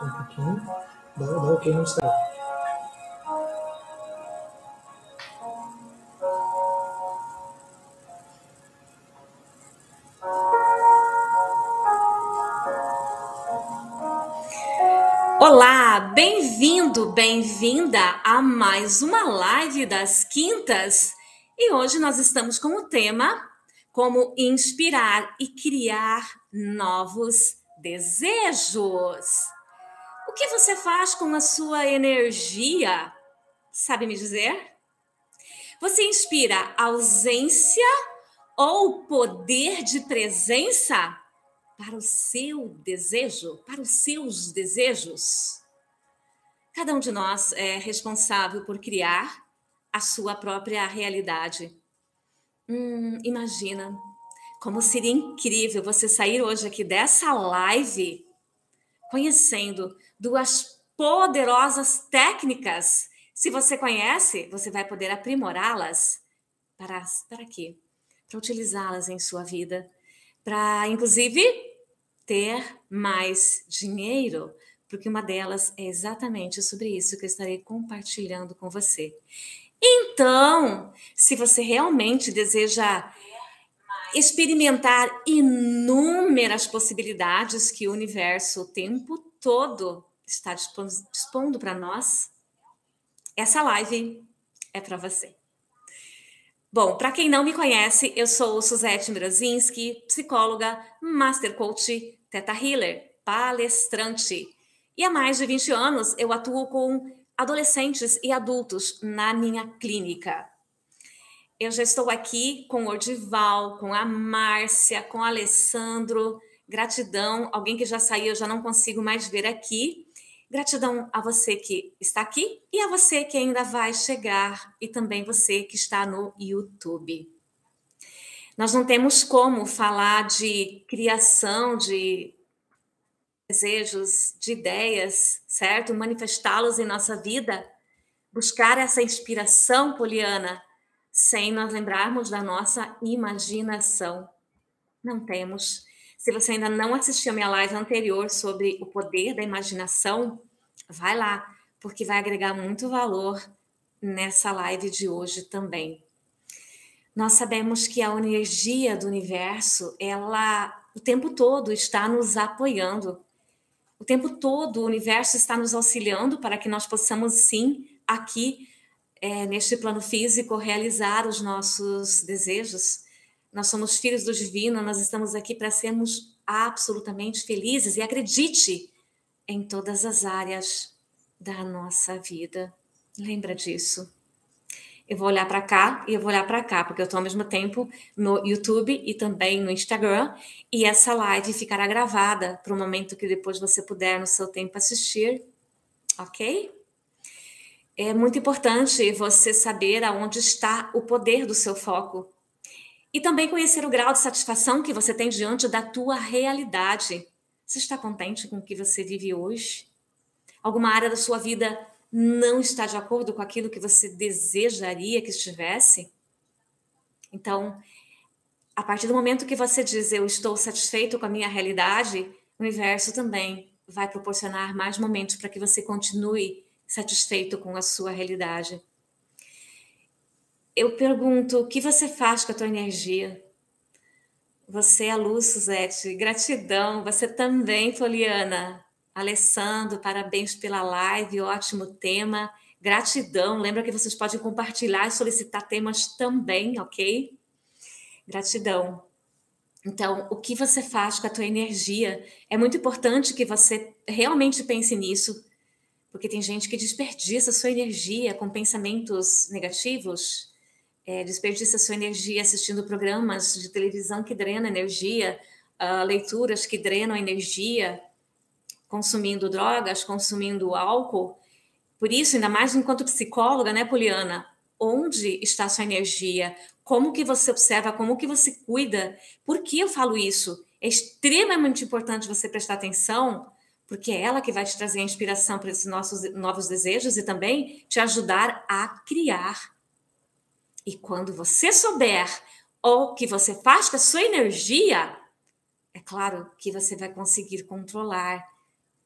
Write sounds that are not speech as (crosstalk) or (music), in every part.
Um pouquinho. Dá, dá ok no Instagram. Olá, bem-vindo, bem-vinda a mais uma live das quintas. E hoje nós estamos com o tema como inspirar e criar novos desejos. Que você faz com a sua energia? Sabe me dizer? Você inspira ausência ou poder de presença para o seu desejo, para os seus desejos? Cada um de nós é responsável por criar a sua própria realidade. Hum, imagina como seria incrível você sair hoje aqui dessa live conhecendo duas poderosas técnicas. Se você conhece, você vai poder aprimorá-las para para quê? Para utilizá-las em sua vida, para inclusive ter mais dinheiro, porque uma delas é exatamente sobre isso que eu estarei compartilhando com você. Então, se você realmente deseja experimentar inúmeras possibilidades que o universo o tempo todo está dispondo para nós, essa live é para você. Bom, para quem não me conhece, eu sou Suzette Mrozinski, psicóloga, master coach, teta healer, palestrante. E há mais de 20 anos eu atuo com adolescentes e adultos na minha clínica. Eu já estou aqui com o Ordival, com a Márcia, com o Alessandro. Gratidão. Alguém que já saiu, eu já não consigo mais ver aqui. Gratidão a você que está aqui e a você que ainda vai chegar e também você que está no YouTube. Nós não temos como falar de criação de desejos, de ideias, certo? Manifestá-los em nossa vida, buscar essa inspiração, Poliana, sem nós lembrarmos da nossa imaginação. Não temos. Se você ainda não assistiu a minha live anterior sobre o poder da imaginação, vai lá, porque vai agregar muito valor nessa live de hoje também. Nós sabemos que a energia do universo, ela o tempo todo está nos apoiando. O tempo todo o universo está nos auxiliando para que nós possamos sim aqui é, neste plano físico, realizar os nossos desejos. Nós somos filhos do divino, nós estamos aqui para sermos absolutamente felizes e acredite em todas as áreas da nossa vida. Lembra disso. Eu vou olhar para cá e eu vou olhar para cá, porque eu estou ao mesmo tempo no YouTube e também no Instagram, e essa live ficará gravada para o momento que depois você puder, no seu tempo, assistir, ok? é muito importante você saber aonde está o poder do seu foco. E também conhecer o grau de satisfação que você tem diante da tua realidade. Você está contente com o que você vive hoje? Alguma área da sua vida não está de acordo com aquilo que você desejaria que estivesse? Então, a partir do momento que você diz eu estou satisfeito com a minha realidade, o universo também vai proporcionar mais momentos para que você continue satisfeito com a sua realidade. Eu pergunto, o que você faz com a tua energia? Você é a luz, Suzete. Gratidão. Você também, Poliana. Alessandro, parabéns pela live, ótimo tema. Gratidão. Lembra que vocês podem compartilhar e solicitar temas também, ok? Gratidão. Então, o que você faz com a tua energia? É muito importante que você realmente pense nisso, porque tem gente que desperdiça sua energia com pensamentos negativos, é, desperdiça sua energia assistindo programas de televisão que drenam energia, uh, leituras que drenam energia, consumindo drogas, consumindo álcool. Por isso, ainda mais enquanto psicóloga, né, Poliana? Onde está sua energia? Como que você observa? Como que você cuida? Por que eu falo isso? É extremamente importante você prestar atenção porque é ela que vai te trazer a inspiração para esses nossos novos desejos e também te ajudar a criar. E quando você souber o que você faz com a sua energia, é claro que você vai conseguir controlar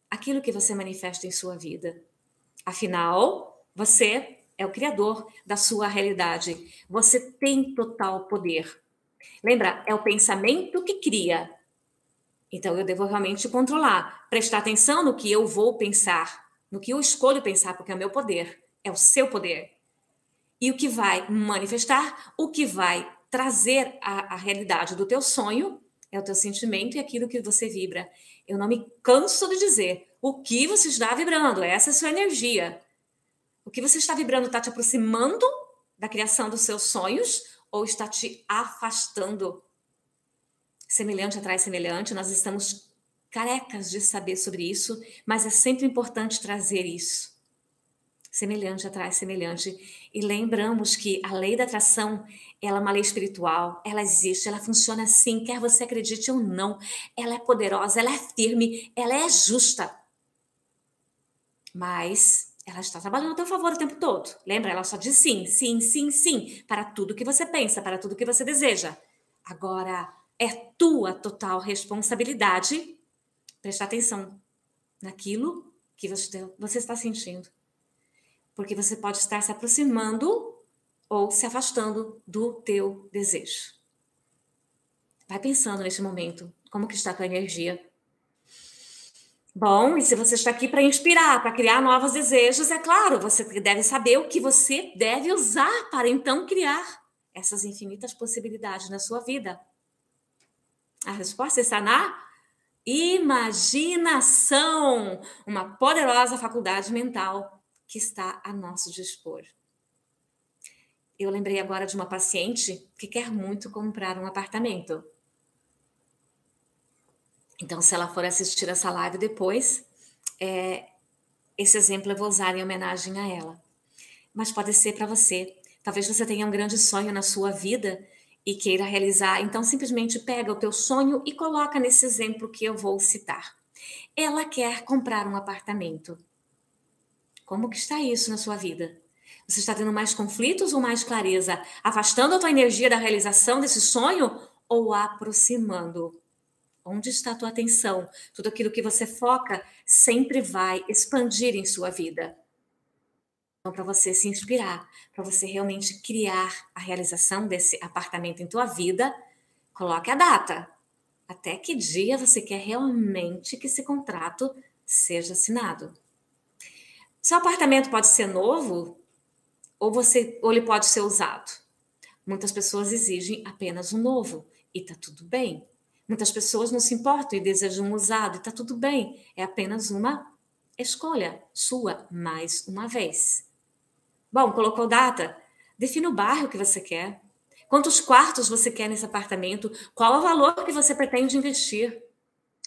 aquilo que você manifesta em sua vida. Afinal, você é o criador da sua realidade. Você tem total poder. Lembra, é o pensamento que cria. Então eu devo realmente controlar, prestar atenção no que eu vou pensar, no que eu escolho pensar, porque é o meu poder, é o seu poder. E o que vai manifestar, o que vai trazer a, a realidade do teu sonho é o teu sentimento e aquilo que você vibra. Eu não me canso de dizer o que você está vibrando, essa é a sua energia. O que você está vibrando está te aproximando da criação dos seus sonhos ou está te afastando? Semelhante atrai semelhante, nós estamos carecas de saber sobre isso, mas é sempre importante trazer isso. Semelhante atrai semelhante. E lembramos que a lei da atração, ela é uma lei espiritual, ela existe, ela funciona assim, quer você acredite ou não. Ela é poderosa, ela é firme, ela é justa. Mas ela está trabalhando a teu favor o tempo todo. Lembra? Ela só diz sim, sim, sim, sim para tudo que você pensa, para tudo que você deseja. Agora, é tua total responsabilidade prestar atenção naquilo que você está sentindo. Porque você pode estar se aproximando ou se afastando do teu desejo. Vai pensando nesse momento, como que está a tua energia. Bom, e se você está aqui para inspirar, para criar novos desejos, é claro, você deve saber o que você deve usar para então criar essas infinitas possibilidades na sua vida. A resposta está na imaginação, uma poderosa faculdade mental que está a nosso dispor. Eu lembrei agora de uma paciente que quer muito comprar um apartamento. Então, se ela for assistir essa live depois, é, esse exemplo eu vou usar em homenagem a ela. Mas pode ser para você. Talvez você tenha um grande sonho na sua vida e queira realizar. Então, simplesmente pega o teu sonho e coloca nesse exemplo que eu vou citar. Ela quer comprar um apartamento. Como que está isso na sua vida? Você está tendo mais conflitos ou mais clareza? Afastando a tua energia da realização desse sonho ou aproximando? Onde está a tua atenção? Tudo aquilo que você foca sempre vai expandir em sua vida. Então, para você se inspirar, para você realmente criar a realização desse apartamento em tua vida, coloque a data. Até que dia você quer realmente que esse contrato seja assinado? Seu apartamento pode ser novo ou você ou ele pode ser usado. Muitas pessoas exigem apenas um novo e tá tudo bem. Muitas pessoas não se importam e desejam um usado, e está tudo bem. É apenas uma escolha sua, mais uma vez. Bom, colocou data? Defina o bairro que você quer. Quantos quartos você quer nesse apartamento? Qual o valor que você pretende investir?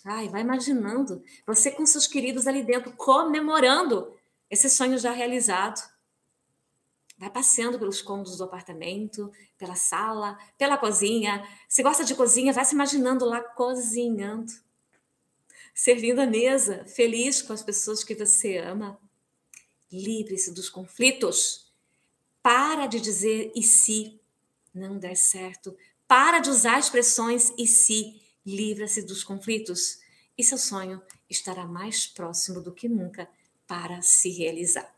Ai, vai imaginando. Você com seus queridos ali dentro, comemorando esse sonho já realizado. Vai passeando pelos cômodos do apartamento, pela sala, pela cozinha. Se gosta de cozinha, vai se imaginando lá cozinhando, servindo a mesa, feliz com as pessoas que você ama. Livre-se dos conflitos. Para de dizer e se não der certo. Para de usar expressões e se. Livra-se dos conflitos. E seu sonho estará mais próximo do que nunca para se realizar.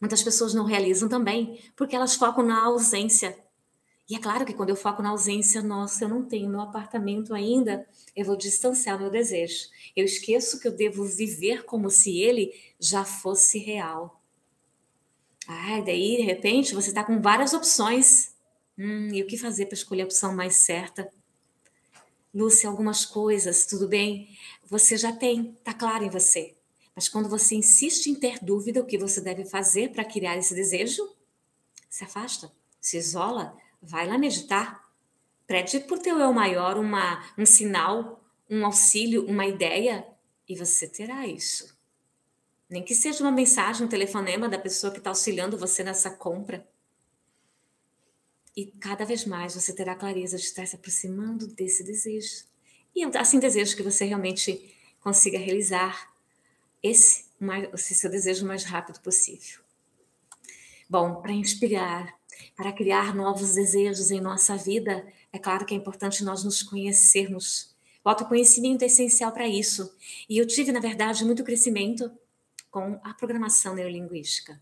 Muitas pessoas não realizam também porque elas focam na ausência. E é claro que quando eu foco na ausência, nossa, eu não tenho meu apartamento ainda, eu vou distanciar meu desejo. Eu esqueço que eu devo viver como se ele já fosse real. Ah, daí, de repente, você está com várias opções. Hum, e o que fazer para escolher a opção mais certa? Lúcia, algumas coisas, tudo bem? Você já tem, tá claro em você. Mas quando você insiste em ter dúvida o que você deve fazer para criar esse desejo, se afasta, se isola, vai lá meditar. Pede por teu eu maior uma, um sinal, um auxílio, uma ideia, e você terá isso. Nem que seja uma mensagem, um telefonema da pessoa que está auxiliando você nessa compra. E cada vez mais você terá clareza de estar se aproximando desse desejo. E assim, desejo que você realmente consiga realizar esse, esse seu desejo o mais rápido possível. Bom, para inspirar, para criar novos desejos em nossa vida, é claro que é importante nós nos conhecermos. O autoconhecimento é essencial para isso. E eu tive, na verdade, muito crescimento com a programação neurolinguística.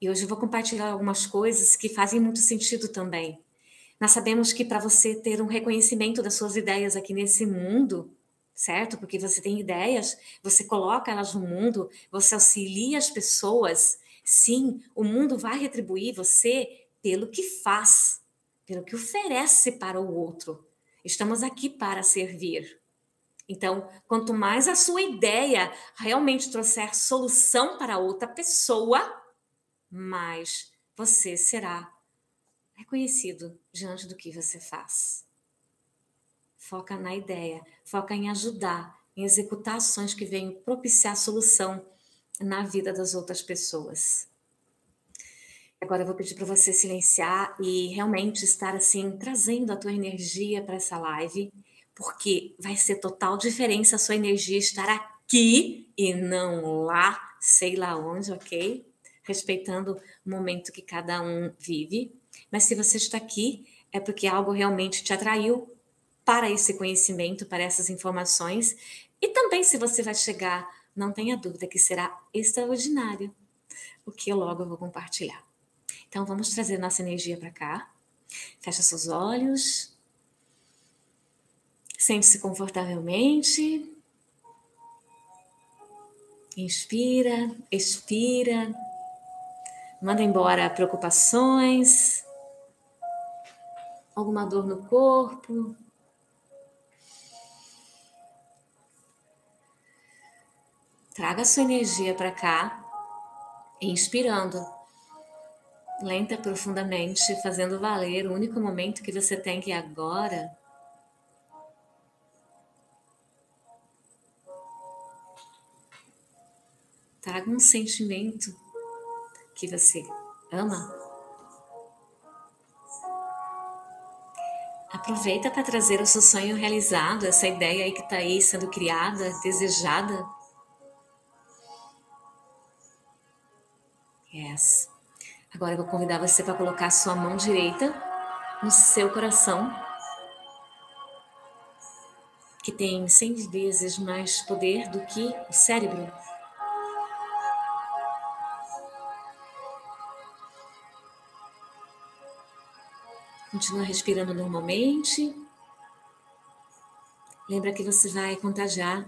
E hoje eu vou compartilhar algumas coisas que fazem muito sentido também. Nós sabemos que para você ter um reconhecimento das suas ideias aqui nesse mundo, certo? Porque você tem ideias, você coloca elas no mundo, você auxilia as pessoas. Sim, o mundo vai retribuir você pelo que faz, pelo que oferece para o outro. Estamos aqui para servir. Então, quanto mais a sua ideia realmente trouxer solução para outra pessoa, mais você será reconhecido diante do que você faz. Foca na ideia, foca em ajudar, em executar ações que venham propiciar solução na vida das outras pessoas. Agora eu vou pedir para você silenciar e realmente estar assim trazendo a tua energia para essa live, porque vai ser total diferença a sua energia estar aqui e não lá, sei lá onde, ok? Respeitando o momento que cada um vive. Mas se você está aqui, é porque algo realmente te atraiu para esse conhecimento, para essas informações. E também, se você vai chegar, não tenha dúvida que será extraordinário o que eu logo vou compartilhar. Então, vamos trazer nossa energia para cá. Fecha seus olhos. Sente-se confortavelmente. Inspira, expira. Manda embora preocupações, alguma dor no corpo. Traga a sua energia para cá, inspirando, lenta profundamente, fazendo valer o único momento que você tem que é agora. Traga um sentimento que você ama Aproveita para trazer o seu sonho realizado, essa ideia aí que está aí sendo criada, desejada. Yes. Agora eu vou convidar você para colocar a sua mão direita no seu coração, que tem 100 vezes mais poder do que o cérebro. Continua respirando normalmente. Lembra que você vai contagiar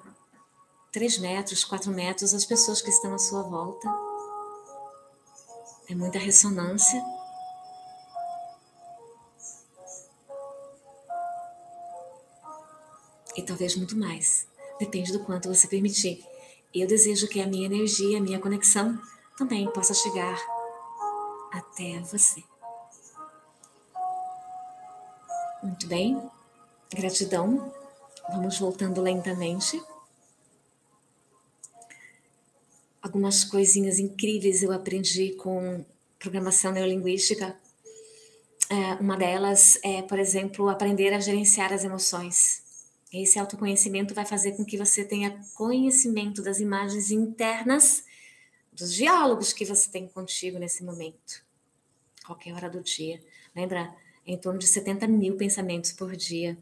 3 metros, 4 metros as pessoas que estão à sua volta. É muita ressonância. E talvez muito mais. Depende do quanto você permitir. Eu desejo que a minha energia, a minha conexão também possa chegar até você. Muito bem, gratidão. Vamos voltando lentamente. Algumas coisinhas incríveis eu aprendi com programação neurolinguística. É, uma delas é, por exemplo, aprender a gerenciar as emoções. Esse autoconhecimento vai fazer com que você tenha conhecimento das imagens internas, dos diálogos que você tem contigo nesse momento, qualquer hora do dia. Lembra? em torno de 70 mil pensamentos por dia.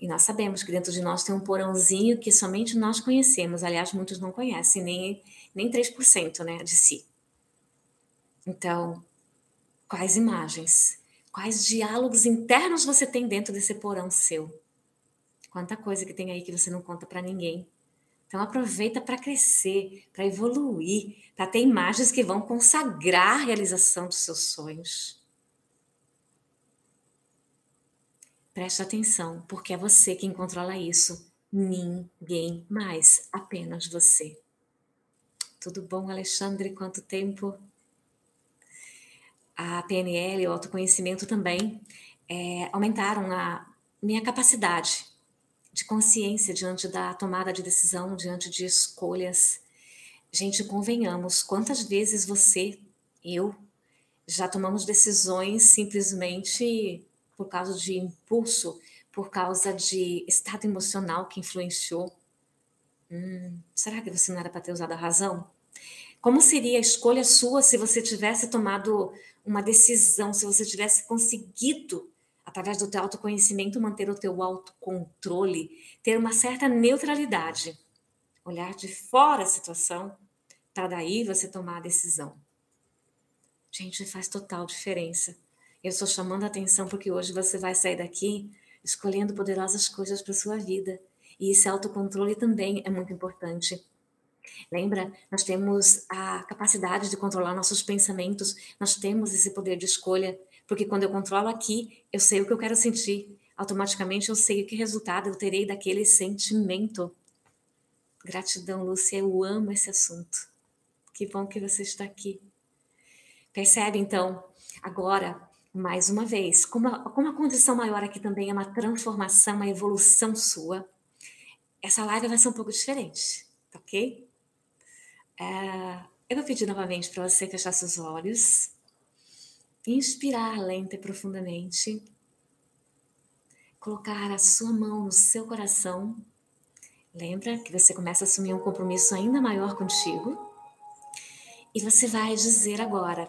E nós sabemos que dentro de nós tem um porãozinho que somente nós conhecemos. Aliás, muitos não conhecem, nem, nem 3% né, de si. Então, quais imagens, quais diálogos internos você tem dentro desse porão seu? Quanta coisa que tem aí que você não conta para ninguém. Então aproveita para crescer, para evoluir, para ter imagens que vão consagrar a realização dos seus sonhos. Preste atenção, porque é você quem controla isso. Ninguém mais, apenas você. Tudo bom, Alexandre? Quanto tempo? A PNL, o autoconhecimento também, é, aumentaram a minha capacidade de consciência diante da tomada de decisão, diante de escolhas. Gente, convenhamos, quantas vezes você, eu, já tomamos decisões simplesmente por causa de impulso, por causa de estado emocional que influenciou? Hum, será que você não era para ter usado a razão? Como seria a escolha sua se você tivesse tomado uma decisão, se você tivesse conseguido através do teu autoconhecimento, manter o teu autocontrole, ter uma certa neutralidade, olhar de fora a situação, para daí você tomar a decisão. Gente, faz total diferença. Eu estou chamando a atenção porque hoje você vai sair daqui escolhendo poderosas coisas para sua vida. E esse autocontrole também é muito importante. Lembra? Nós temos a capacidade de controlar nossos pensamentos, nós temos esse poder de escolha, porque quando eu controlo aqui, eu sei o que eu quero sentir. Automaticamente eu sei que resultado eu terei daquele sentimento. Gratidão, Lúcia, eu amo esse assunto. Que bom que você está aqui. Percebe então, agora, mais uma vez, como a, como a condição maior aqui também é uma transformação, uma evolução sua, essa live vai ser um pouco diferente, tá ok? É, eu vou pedir novamente para você fechar seus olhos, inspirar lenta e profundamente, colocar a sua mão no seu coração. Lembra que você começa a assumir um compromisso ainda maior contigo. E você vai dizer agora: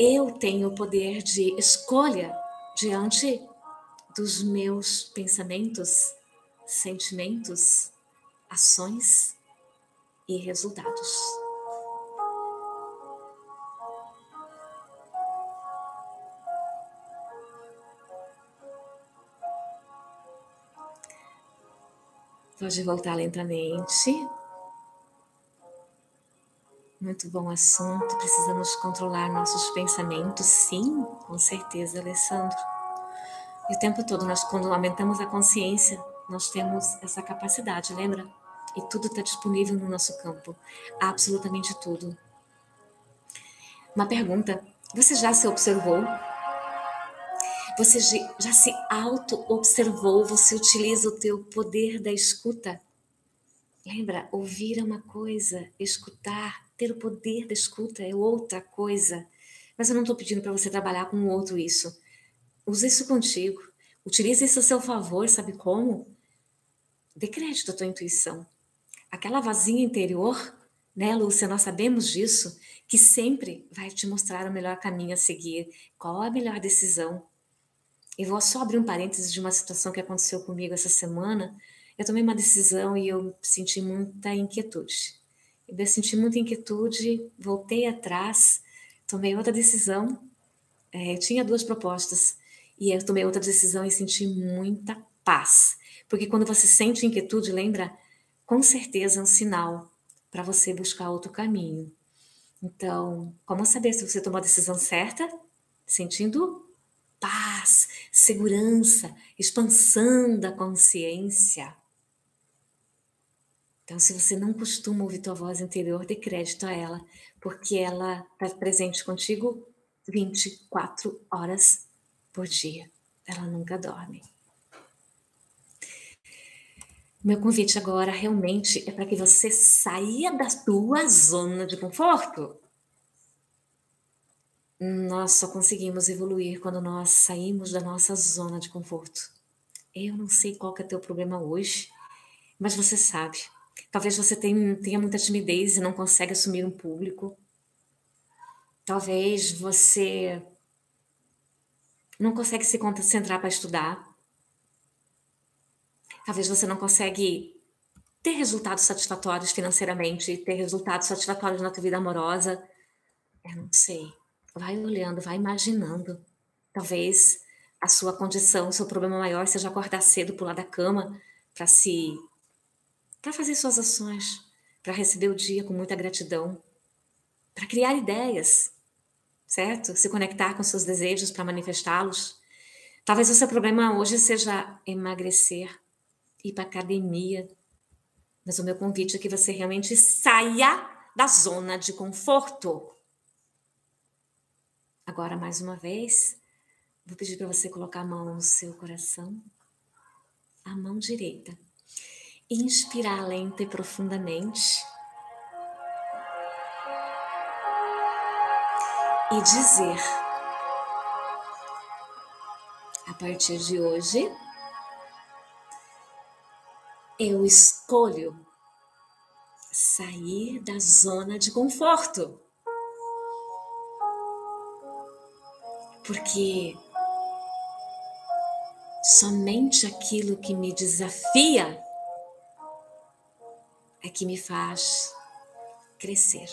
Eu tenho o poder de escolha diante dos meus pensamentos, sentimentos, ações e resultados. Pode voltar lentamente. Muito bom assunto. Precisamos controlar nossos pensamentos, sim, com certeza, Alessandro. E o tempo todo, nós, quando aumentamos a consciência, nós temos essa capacidade, lembra? E tudo está disponível no nosso campo. Absolutamente tudo. Uma pergunta: você já se observou? Você já se auto-observou? Você utiliza o teu poder da escuta? Lembra, ouvir é uma coisa, escutar, ter o poder da escuta é outra coisa. Mas eu não estou pedindo para você trabalhar com o outro isso. Use isso contigo. Utilize isso a seu favor, sabe como? Dê crédito à tua intuição aquela vazinha interior, né, Lúcia? Nós sabemos disso, que sempre vai te mostrar o melhor caminho a seguir, qual a melhor decisão. E vou só abrir um parênteses de uma situação que aconteceu comigo essa semana. Eu tomei uma decisão e eu senti muita inquietude. Eu senti muita inquietude, voltei atrás, tomei outra decisão. É, tinha duas propostas e eu tomei outra decisão e senti muita paz. Porque quando você sente inquietude, lembra? com certeza é um sinal para você buscar outro caminho. Então, como saber se você tomou a decisão certa? Sentindo paz, segurança, expansão da consciência. Então, se você não costuma ouvir tua voz interior, dê crédito a ela, porque ela está presente contigo 24 horas por dia. Ela nunca dorme. Meu convite agora realmente é para que você saia da tua zona de conforto. Nós só conseguimos evoluir quando nós saímos da nossa zona de conforto. Eu não sei qual que é teu problema hoje, mas você sabe. Talvez você tenha, muita timidez e não consegue assumir um público. Talvez você não consegue se concentrar para estudar. Talvez você não consegue ter resultados satisfatórios financeiramente, ter resultados satisfatórios na tua vida amorosa. Eu não sei. Vai olhando, vai imaginando. Talvez a sua condição, o seu problema maior seja acordar cedo, pular da cama para se para fazer suas ações, para receber o dia com muita gratidão, para criar ideias, certo? Se conectar com seus desejos para manifestá-los. Talvez o seu problema hoje seja emagrecer, ir para academia. Mas o meu convite é que você realmente saia da zona de conforto. Agora, mais uma vez, vou pedir para você colocar a mão no seu coração, a mão direita. Inspirar lenta e profundamente. E dizer: a partir de hoje, eu escolho sair da zona de conforto. Porque Somente aquilo que me desafia é que me faz crescer.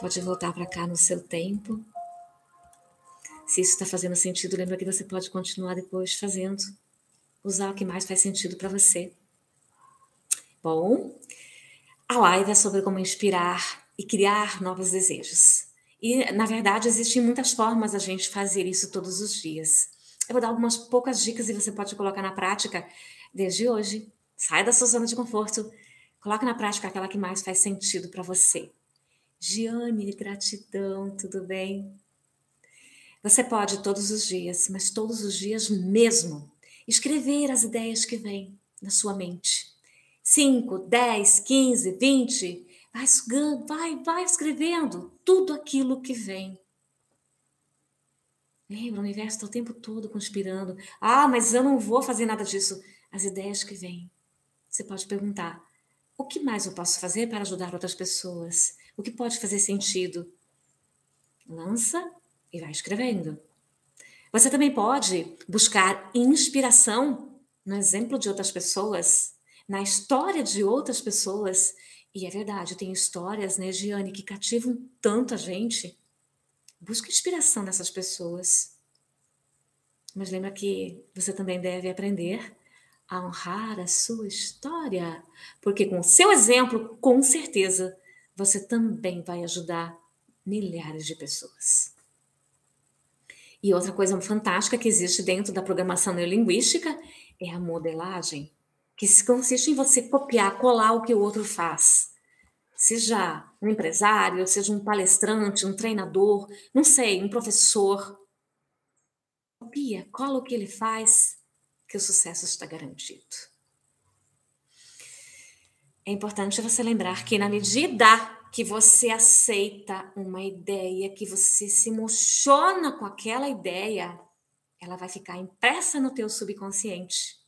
Pode voltar para cá no seu tempo. Se isso está fazendo sentido, lembra que você pode continuar depois fazendo. Usar o que mais faz sentido para você. Bom, a live é sobre como inspirar e criar novos desejos. E, na verdade, existem muitas formas a gente fazer isso todos os dias. Eu vou dar algumas poucas dicas e você pode colocar na prática desde hoje. Sai da sua zona de conforto. Coloque na prática aquela que mais faz sentido para você. Giane, gratidão, tudo bem? Você pode todos os dias, mas todos os dias mesmo, escrever as ideias que vêm na sua mente. 5, 10, 15, 20, vai sugando, vai, vai escrevendo tudo aquilo que vem. Lembra, o universo está o tempo todo conspirando. Ah, mas eu não vou fazer nada disso. As ideias que vêm. Você pode perguntar: o que mais eu posso fazer para ajudar outras pessoas? O que pode fazer sentido? Lança e vai escrevendo. Você também pode buscar inspiração no exemplo de outras pessoas, na história de outras pessoas. E é verdade, tem histórias, né, Giane, que cativam tanto a gente. Busca inspiração nessas pessoas. Mas lembra que você também deve aprender a honrar a sua história, porque com o seu exemplo, com certeza, você também vai ajudar milhares de pessoas. E outra coisa fantástica que existe dentro da programação neurolinguística é a modelagem, que consiste em você copiar, colar o que o outro faz. Seja um empresário, seja um palestrante, um treinador, não sei, um professor. Copia, cola o que ele faz, que o sucesso está garantido. É importante você lembrar que, na medida que você aceita uma ideia, que você se emociona com aquela ideia, ela vai ficar impressa no teu subconsciente.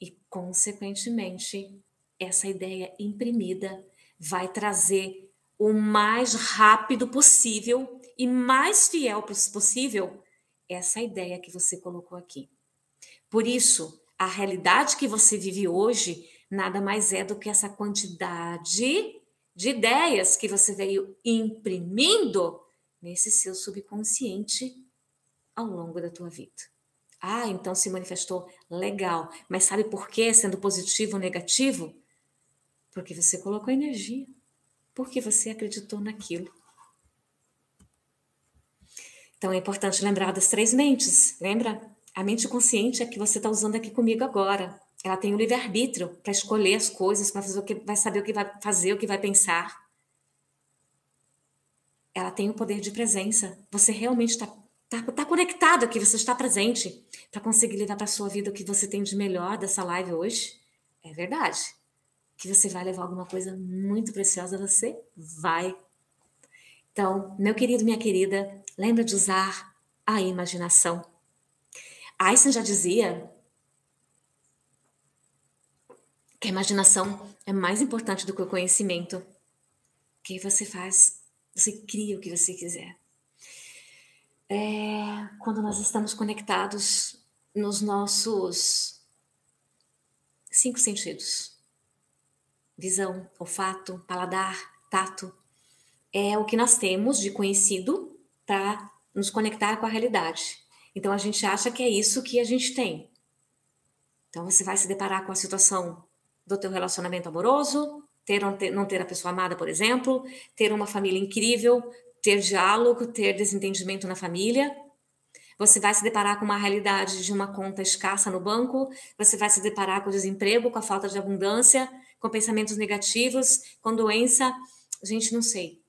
E, consequentemente, essa ideia imprimida vai trazer o mais rápido possível e mais fiel possível essa ideia que você colocou aqui. Por isso, a realidade que você vive hoje nada mais é do que essa quantidade de ideias que você veio imprimindo nesse seu subconsciente ao longo da tua vida. Ah, então se manifestou legal, mas sabe por quê? Sendo positivo ou negativo? Porque você colocou energia, porque você acreditou naquilo. Então é importante lembrar das três mentes, lembra? A mente consciente é que você está usando aqui comigo agora. Ela tem o livre-arbítrio para escolher as coisas, para fazer o que vai saber o que vai fazer, o que vai pensar. Ela tem o poder de presença. Você realmente está tá, tá conectado aqui, você está presente para conseguir levar para sua vida o que você tem de melhor dessa live hoje. É verdade. Que você vai levar alguma coisa muito preciosa, você vai. Então, meu querido, minha querida, lembra de usar a imaginação. Einstein já dizia que a imaginação é mais importante do que o conhecimento. Que você faz, você cria o que você quiser. É, quando nós estamos conectados nos nossos cinco sentidos: visão, olfato, paladar, tato, é o que nós temos de conhecido para nos conectar com a realidade. Então a gente acha que é isso que a gente tem. Então você vai se deparar com a situação do teu relacionamento amoroso, ter ou não ter a pessoa amada, por exemplo, ter uma família incrível, ter diálogo, ter desentendimento na família. Você vai se deparar com uma realidade de uma conta escassa no banco, você vai se deparar com o desemprego, com a falta de abundância, com pensamentos negativos, com doença. Gente, não sei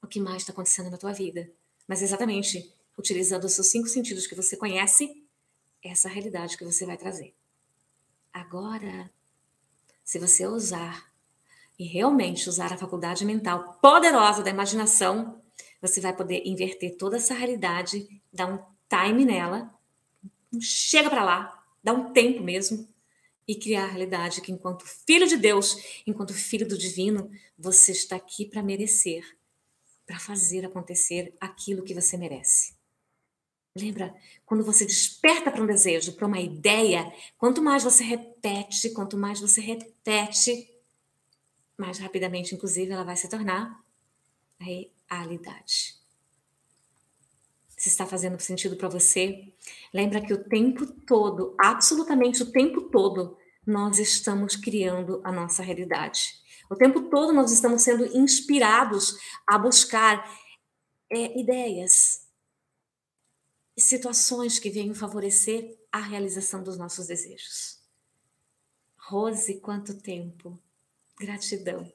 o que mais está acontecendo na tua vida, mas exatamente utilizando os seus cinco sentidos que você conhece, essa realidade que você vai trazer. Agora, se você usar e realmente usar a faculdade mental poderosa da imaginação, você vai poder inverter toda essa realidade, dar um time nela, chega para lá, dá um tempo mesmo, e criar a realidade que, enquanto filho de Deus, enquanto filho do divino, você está aqui para merecer, para fazer acontecer aquilo que você merece. Lembra, quando você desperta para um desejo, para uma ideia, quanto mais você repete, quanto mais você repete, mais rapidamente, inclusive, ela vai se tornar realidade. Se está fazendo sentido para você, lembra que o tempo todo, absolutamente o tempo todo, nós estamos criando a nossa realidade. O tempo todo nós estamos sendo inspirados a buscar é, ideias, situações que venham favorecer a realização dos nossos desejos. Rose, quanto tempo! Gratidão.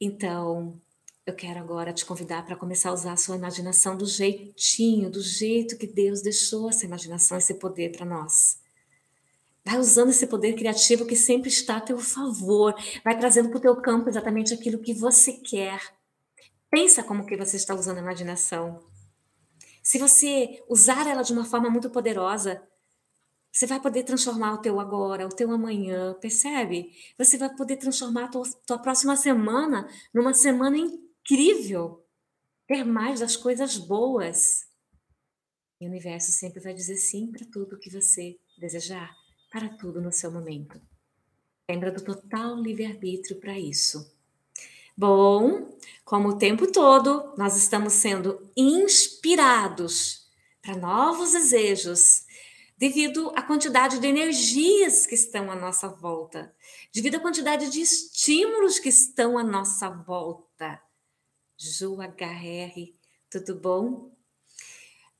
Então, eu quero agora te convidar para começar a usar a sua imaginação do jeitinho, do jeito que Deus deixou essa imaginação, esse poder para nós. Vai usando esse poder criativo que sempre está a teu favor, vai trazendo para o teu campo exatamente aquilo que você quer. Pensa como que você está usando a imaginação. Se você usar ela de uma forma muito poderosa, você vai poder transformar o teu agora, o teu amanhã, percebe? Você vai poder transformar a tua, tua próxima semana numa semana incrível. Ter mais das coisas boas. E o universo sempre vai dizer sim para tudo que você desejar para tudo no seu momento. Lembra do total livre-arbítrio para isso. Bom, como o tempo todo nós estamos sendo inspirados para novos desejos, devido à quantidade de energias que estão à nossa volta, devido à quantidade de estímulos que estão à nossa volta. Ju HR, tudo bom?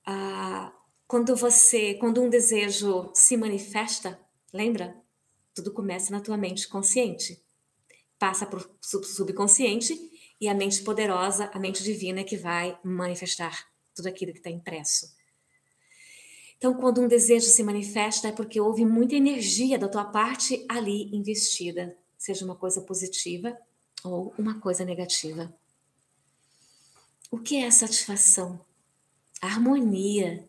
Ah, quando você, quando um desejo se manifesta, lembra? Tudo começa na tua mente consciente. Passa para o subconsciente e a mente poderosa, a mente divina é que vai manifestar tudo aquilo que está impresso. Então, quando um desejo se manifesta, é porque houve muita energia da tua parte ali investida, seja uma coisa positiva ou uma coisa negativa. O que é satisfação? A harmonia,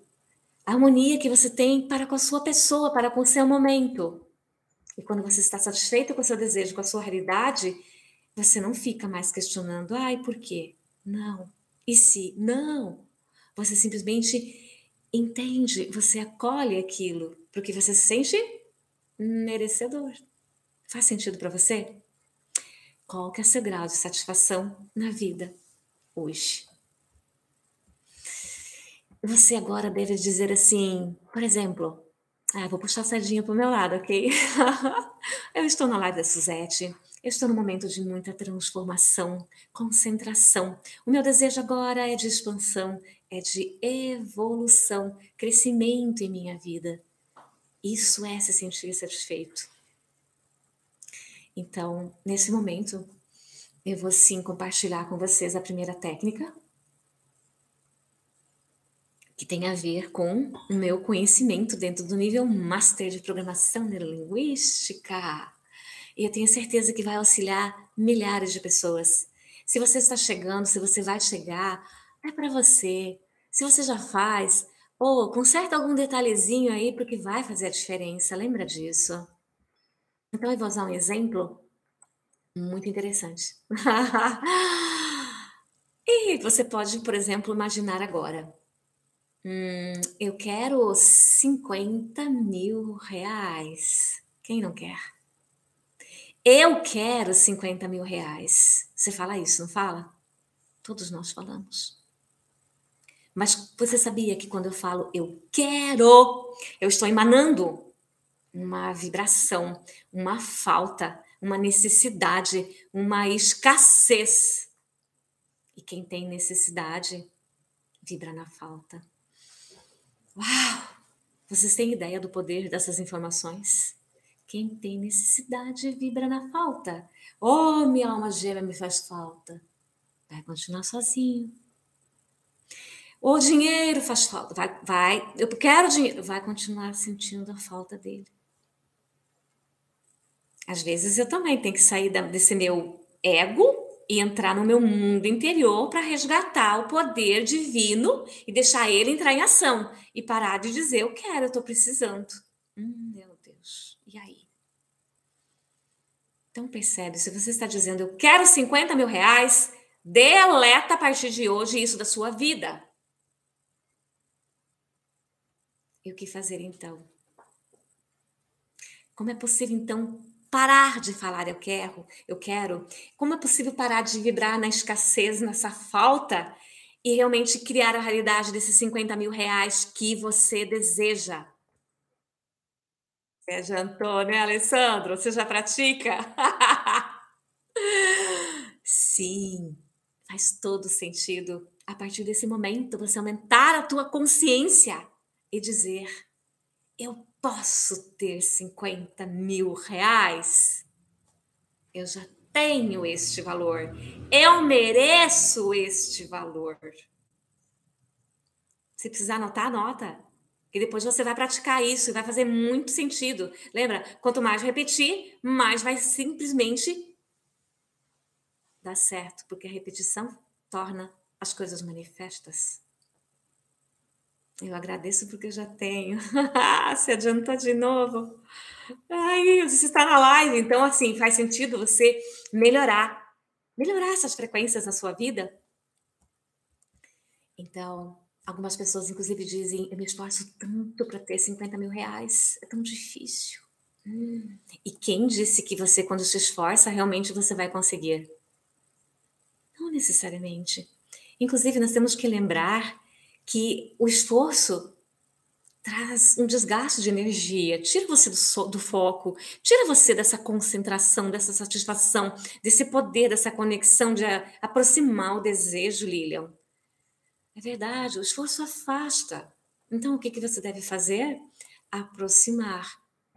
a harmonia que você tem para com a sua pessoa, para com o seu momento. E quando você está satisfeito com o seu desejo, com a sua realidade, você não fica mais questionando, ai, por quê? Não. E se? Não. Você simplesmente entende, você acolhe aquilo, porque você se sente merecedor. Faz sentido para você? Qual que é o seu grau de satisfação na vida hoje? Você agora deve dizer assim, por exemplo, ah, vou puxar a sardinha para o meu lado, ok? (laughs) eu estou na live da Suzette, eu estou num momento de muita transformação, concentração. O meu desejo agora é de expansão, é de evolução, crescimento em minha vida. Isso é se sentir satisfeito. Então, nesse momento, eu vou sim compartilhar com vocês a primeira técnica, que tem a ver com o meu conhecimento dentro do nível Master de Programação Neurolinguística. E eu tenho certeza que vai auxiliar milhares de pessoas. Se você está chegando, se você vai chegar, é para você. Se você já faz, ou conserta algum detalhezinho aí, porque vai fazer a diferença. Lembra disso? Então, eu vou usar um exemplo muito interessante. (laughs) e você pode, por exemplo, imaginar agora Hum, eu quero 50 mil reais. Quem não quer? Eu quero 50 mil reais. Você fala isso, não fala? Todos nós falamos. Mas você sabia que quando eu falo eu quero, eu estou emanando uma vibração, uma falta, uma necessidade, uma escassez. E quem tem necessidade vibra na falta. Uau! Vocês têm ideia do poder dessas informações? Quem tem necessidade vibra na falta. Oh, minha alma gêmea me faz falta. Vai continuar sozinho. O dinheiro faz falta. Vai, vai. Eu quero dinheiro. Vai continuar sentindo a falta dele. Às vezes eu também tenho que sair desse meu ego e entrar no meu mundo interior para resgatar o poder divino e deixar ele entrar em ação e parar de dizer eu quero, eu estou precisando. Hum, meu Deus. E Então percebe, se você está dizendo eu quero 50 mil reais, deleta a partir de hoje isso da sua vida. E o que fazer então? Como é possível então parar de falar eu quero, eu quero? Como é possível parar de vibrar na escassez, nessa falta e realmente criar a realidade desses 50 mil reais que você deseja? Você já jantou, né, Alessandro? Você já pratica? (laughs) Sim, faz todo sentido. A partir desse momento, você aumentar a tua consciência e dizer: eu posso ter 50 mil reais? Eu já tenho este valor. Eu mereço este valor. Se precisar anotar, anota. E depois você vai praticar isso e vai fazer muito sentido. Lembra? Quanto mais repetir, mais vai simplesmente dar certo, porque a repetição torna as coisas manifestas. Eu agradeço porque eu já tenho. (laughs) Se adiantou de novo. Ai, você está na live, então assim, faz sentido você melhorar, melhorar essas frequências na sua vida. Então, algumas pessoas, inclusive, dizem: Eu me esforço tanto para ter 50 mil reais, é tão difícil. Hum. E quem disse que você, quando se esforça, realmente você vai conseguir? Não necessariamente. Inclusive, nós temos que lembrar que o esforço traz um desgaste de energia, tira você do, so, do, foco, tira você dessa concentração, dessa satisfação, desse poder, dessa conexão de a, aproximar o desejo, Lilian. É verdade, o esforço afasta. Então, o que, que você deve fazer? Aproximar.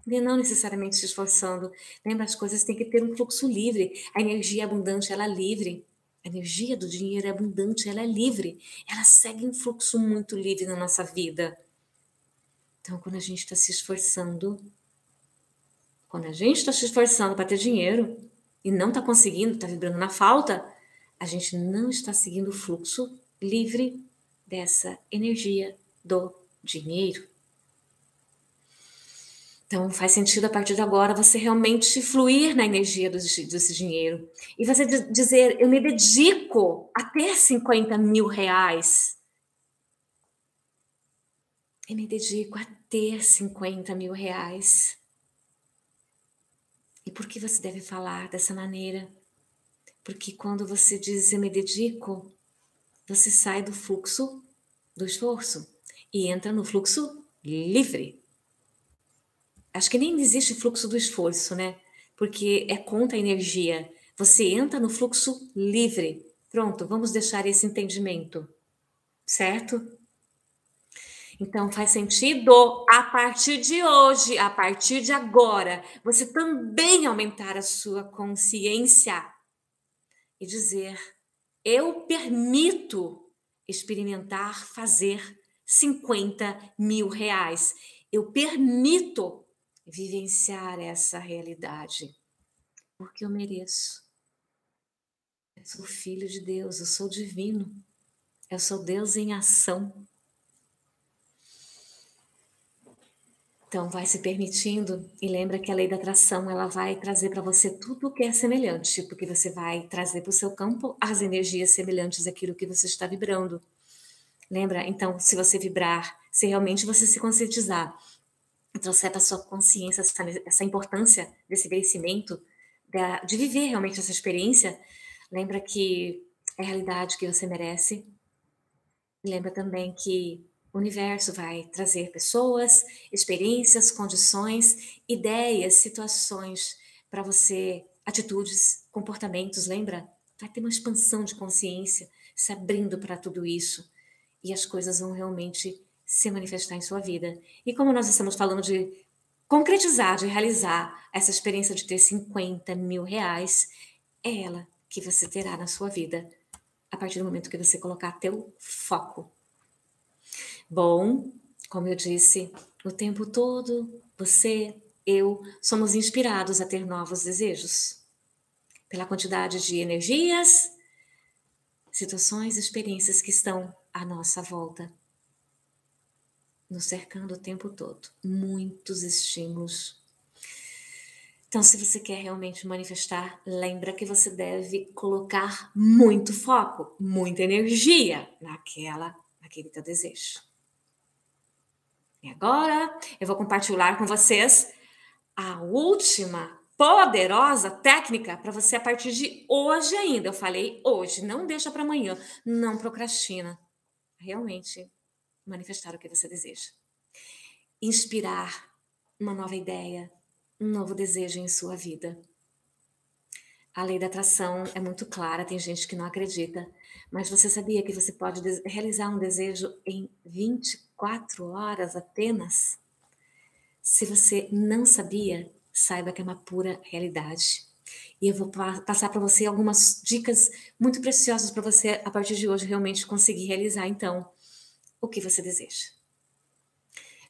E não necessariamente se esforçando. Lembra, as coisas têm que ter um fluxo livre. A energia abundante, ela é livre. A energia do dinheiro é abundante, ela é livre. Ela segue um fluxo muito livre na nossa vida. Então, quando a gente está se esforçando, quando a gente está se esforçando para ter dinheiro e não está conseguindo, está vibrando na falta, a gente não está seguindo o fluxo livre dessa energia do dinheiro. Então, faz sentido a partir de agora você realmente fluir na energia desse, dinheiro. E você dizer: Eu me dedico a ter 50 mil reais. Eu me dedico a ter 50 mil reais. E por que você deve falar dessa maneira? Porque quando você diz eu me dedico, você sai do fluxo do esforço e entra no fluxo livre acho que nem existe fluxo do esforço, né? Porque é contra a energia. Você entra no fluxo livre. Pronto, vamos deixar esse entendimento, certo? Então faz sentido a partir de hoje, a partir de agora, você também aumentar a sua consciência e dizer: eu permito experimentar fazer 50 mil reais. Eu permito vivenciar essa realidade, porque eu mereço. Eu sou filho de Deus, eu sou divino, eu sou Deus em ação. Então, vai se permitindo e lembra que a lei da atração ela vai trazer para você tudo o que é semelhante, porque você vai trazer para o seu campo as energias semelhantes àquilo que você está vibrando. Lembra? Então, se você vibrar, se realmente você se conscientizar trouxer para sua consciência essa, essa importância desse merecimento, de, de viver realmente essa experiência, lembra que é a realidade que você merece. Lembra também que o universo vai trazer pessoas, experiências, condições, ideias, situações para você, atitudes, comportamentos, lembra? Vai ter uma expansão de consciência se abrindo para tudo isso e as coisas vão realmente se manifestar em sua vida. E como nós estamos falando de concretizar, de realizar essa experiência de ter 50 mil reais, é ela que você terá na sua vida a partir do momento que você colocar teu foco. Bom, como eu disse, o tempo todo você, eu, somos inspirados a ter novos desejos. Pela quantidade de energias, situações, experiências que estão à nossa volta nos cercando o tempo todo. Muitos estímulos. Então, se você quer realmente manifestar, lembra que você deve colocar muito foco, muita energia naquela, naquele teu desejo. E agora eu vou compartilhar com vocês a última poderosa técnica para você a partir de hoje ainda. Eu falei hoje, não deixa para amanhã, não procrastina. Realmente manifestar o que você deseja. Inspirar uma nova ideia, um novo desejo em sua vida. A lei da atração é muito clara, tem gente que não acredita, mas você sabia que você pode realizar um desejo em 24 horas apenas? Se você não sabia, saiba que é uma pura realidade. E eu vou passar para você algumas dicas muito preciosas para você, a partir de hoje, realmente conseguir realizar, então, o que você deseja.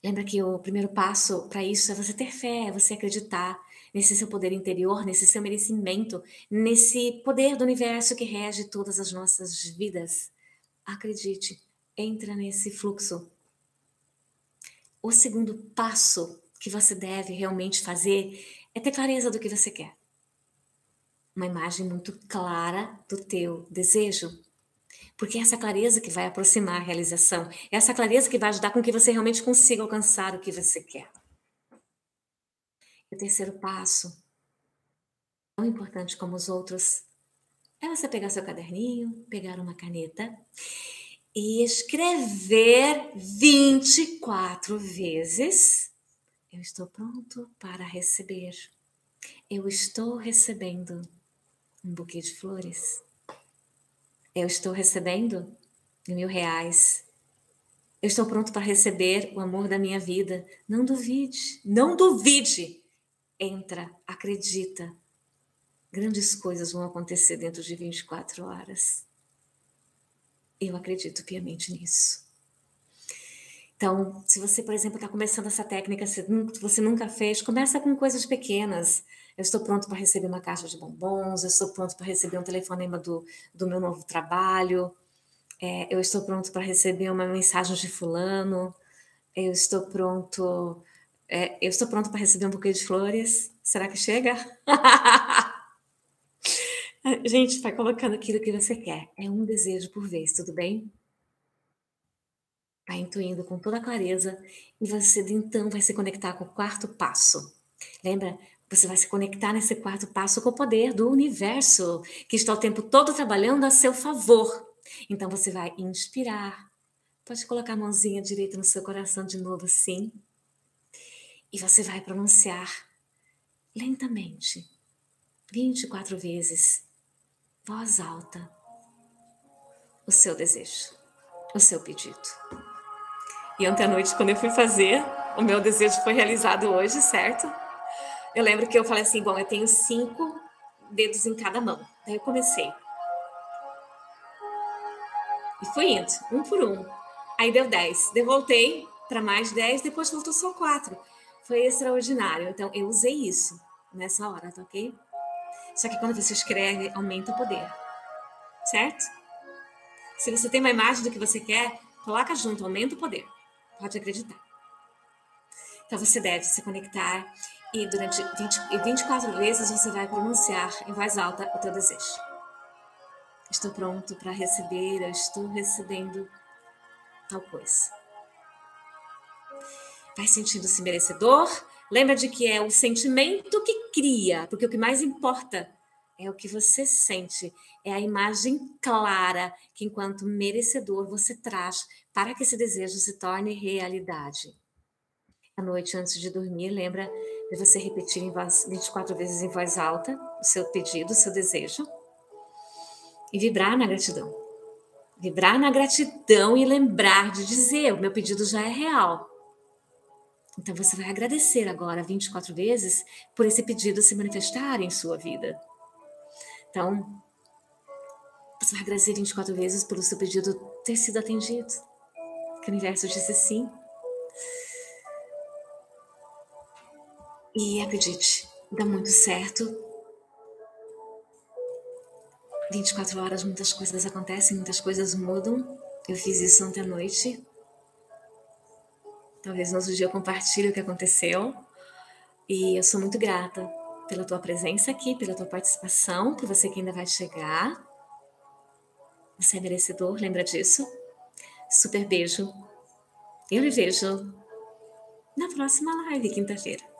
Lembra que o primeiro passo para isso é você ter fé, é você acreditar nesse seu poder interior, nesse seu merecimento, nesse poder do universo que rege todas as nossas vidas. Acredite, entra nesse fluxo. O segundo passo que você deve realmente fazer é ter clareza do que você quer. Uma imagem muito clara do teu desejo. Porque é essa clareza que vai aproximar a realização, é essa clareza que vai ajudar com que você realmente consiga alcançar o que você quer. E o terceiro passo, tão importante como os outros, é você pegar seu caderninho, pegar uma caneta e escrever 24 vezes eu estou pronto para receber. Eu estou recebendo um buquê de flores. Eu estou recebendo mil reais. Eu estou pronto para receber o amor da minha vida. Não duvide, não duvide. Entra, acredita. Grandes coisas vão acontecer dentro de 24 horas. Eu acredito piamente nisso. Então, se você, por exemplo, está começando essa técnica, se você nunca fez, começa com coisas pequenas. Eu estou pronto para receber uma caixa de bombons, eu estou pronto para receber um telefonema do, do meu novo trabalho, é, eu estou pronto para receber uma mensagem de fulano, eu estou pronto, é, eu estou pronto para receber um buquê de flores. Será que chega? (laughs) Gente, vai colocando aquilo que você quer. É um desejo por vez, tudo bem? Vai intuindo com toda clareza e você então vai se conectar com o quarto passo. Lembra? Você vai se conectar nesse quarto passo com o poder do universo, que está o tempo todo trabalhando a seu favor. Então você vai inspirar. Pode colocar a mãozinha direita no seu coração de novo, assim. E você vai pronunciar lentamente, 24 vezes, voz alta, o seu desejo, o seu pedido. E ontem à noite, quando eu fui fazer, o meu desejo foi realizado hoje, certo? Eu lembro que eu falei assim: bom, eu tenho cinco dedos em cada mão. Daí eu comecei. E fui indo, um por um. Aí deu dez. Devoltei para mais dez, depois voltou só quatro. Foi extraordinário. Então, eu usei isso nessa hora, tá ok? Só que quando você escreve, aumenta o poder. Certo? Se você tem uma imagem do que você quer, coloca junto, aumenta o poder. Pode acreditar. Então você deve se conectar e durante 20, 24 vezes você vai pronunciar em voz alta o teu desejo. Estou pronto para receber, eu estou recebendo tal coisa. Vai sentindo-se merecedor. Lembra de que é o sentimento que cria, porque o que mais importa é o que você sente, é a imagem clara que, enquanto merecedor, você traz para que esse desejo se torne realidade. À noite, antes de dormir, lembra de você repetir voz, 24 vezes em voz alta o seu pedido, o seu desejo, e vibrar na gratidão. Vibrar na gratidão e lembrar de dizer: o meu pedido já é real. Então você vai agradecer agora 24 vezes por esse pedido se manifestar em sua vida. Então, você vai agradecer 24 vezes pelo seu pedido ter sido atendido. Que o universo disse sim. E acredite, dá muito certo. 24 horas, muitas coisas acontecem, muitas coisas mudam. Eu fiz isso ontem à noite. Talvez no outro dia eu compartilhe o que aconteceu. E eu sou muito grata pela tua presença aqui, pela tua participação, por você que ainda vai chegar. Você é merecedor, lembra disso? Super beijo. Eu lhe vejo na próxima live, quinta-feira.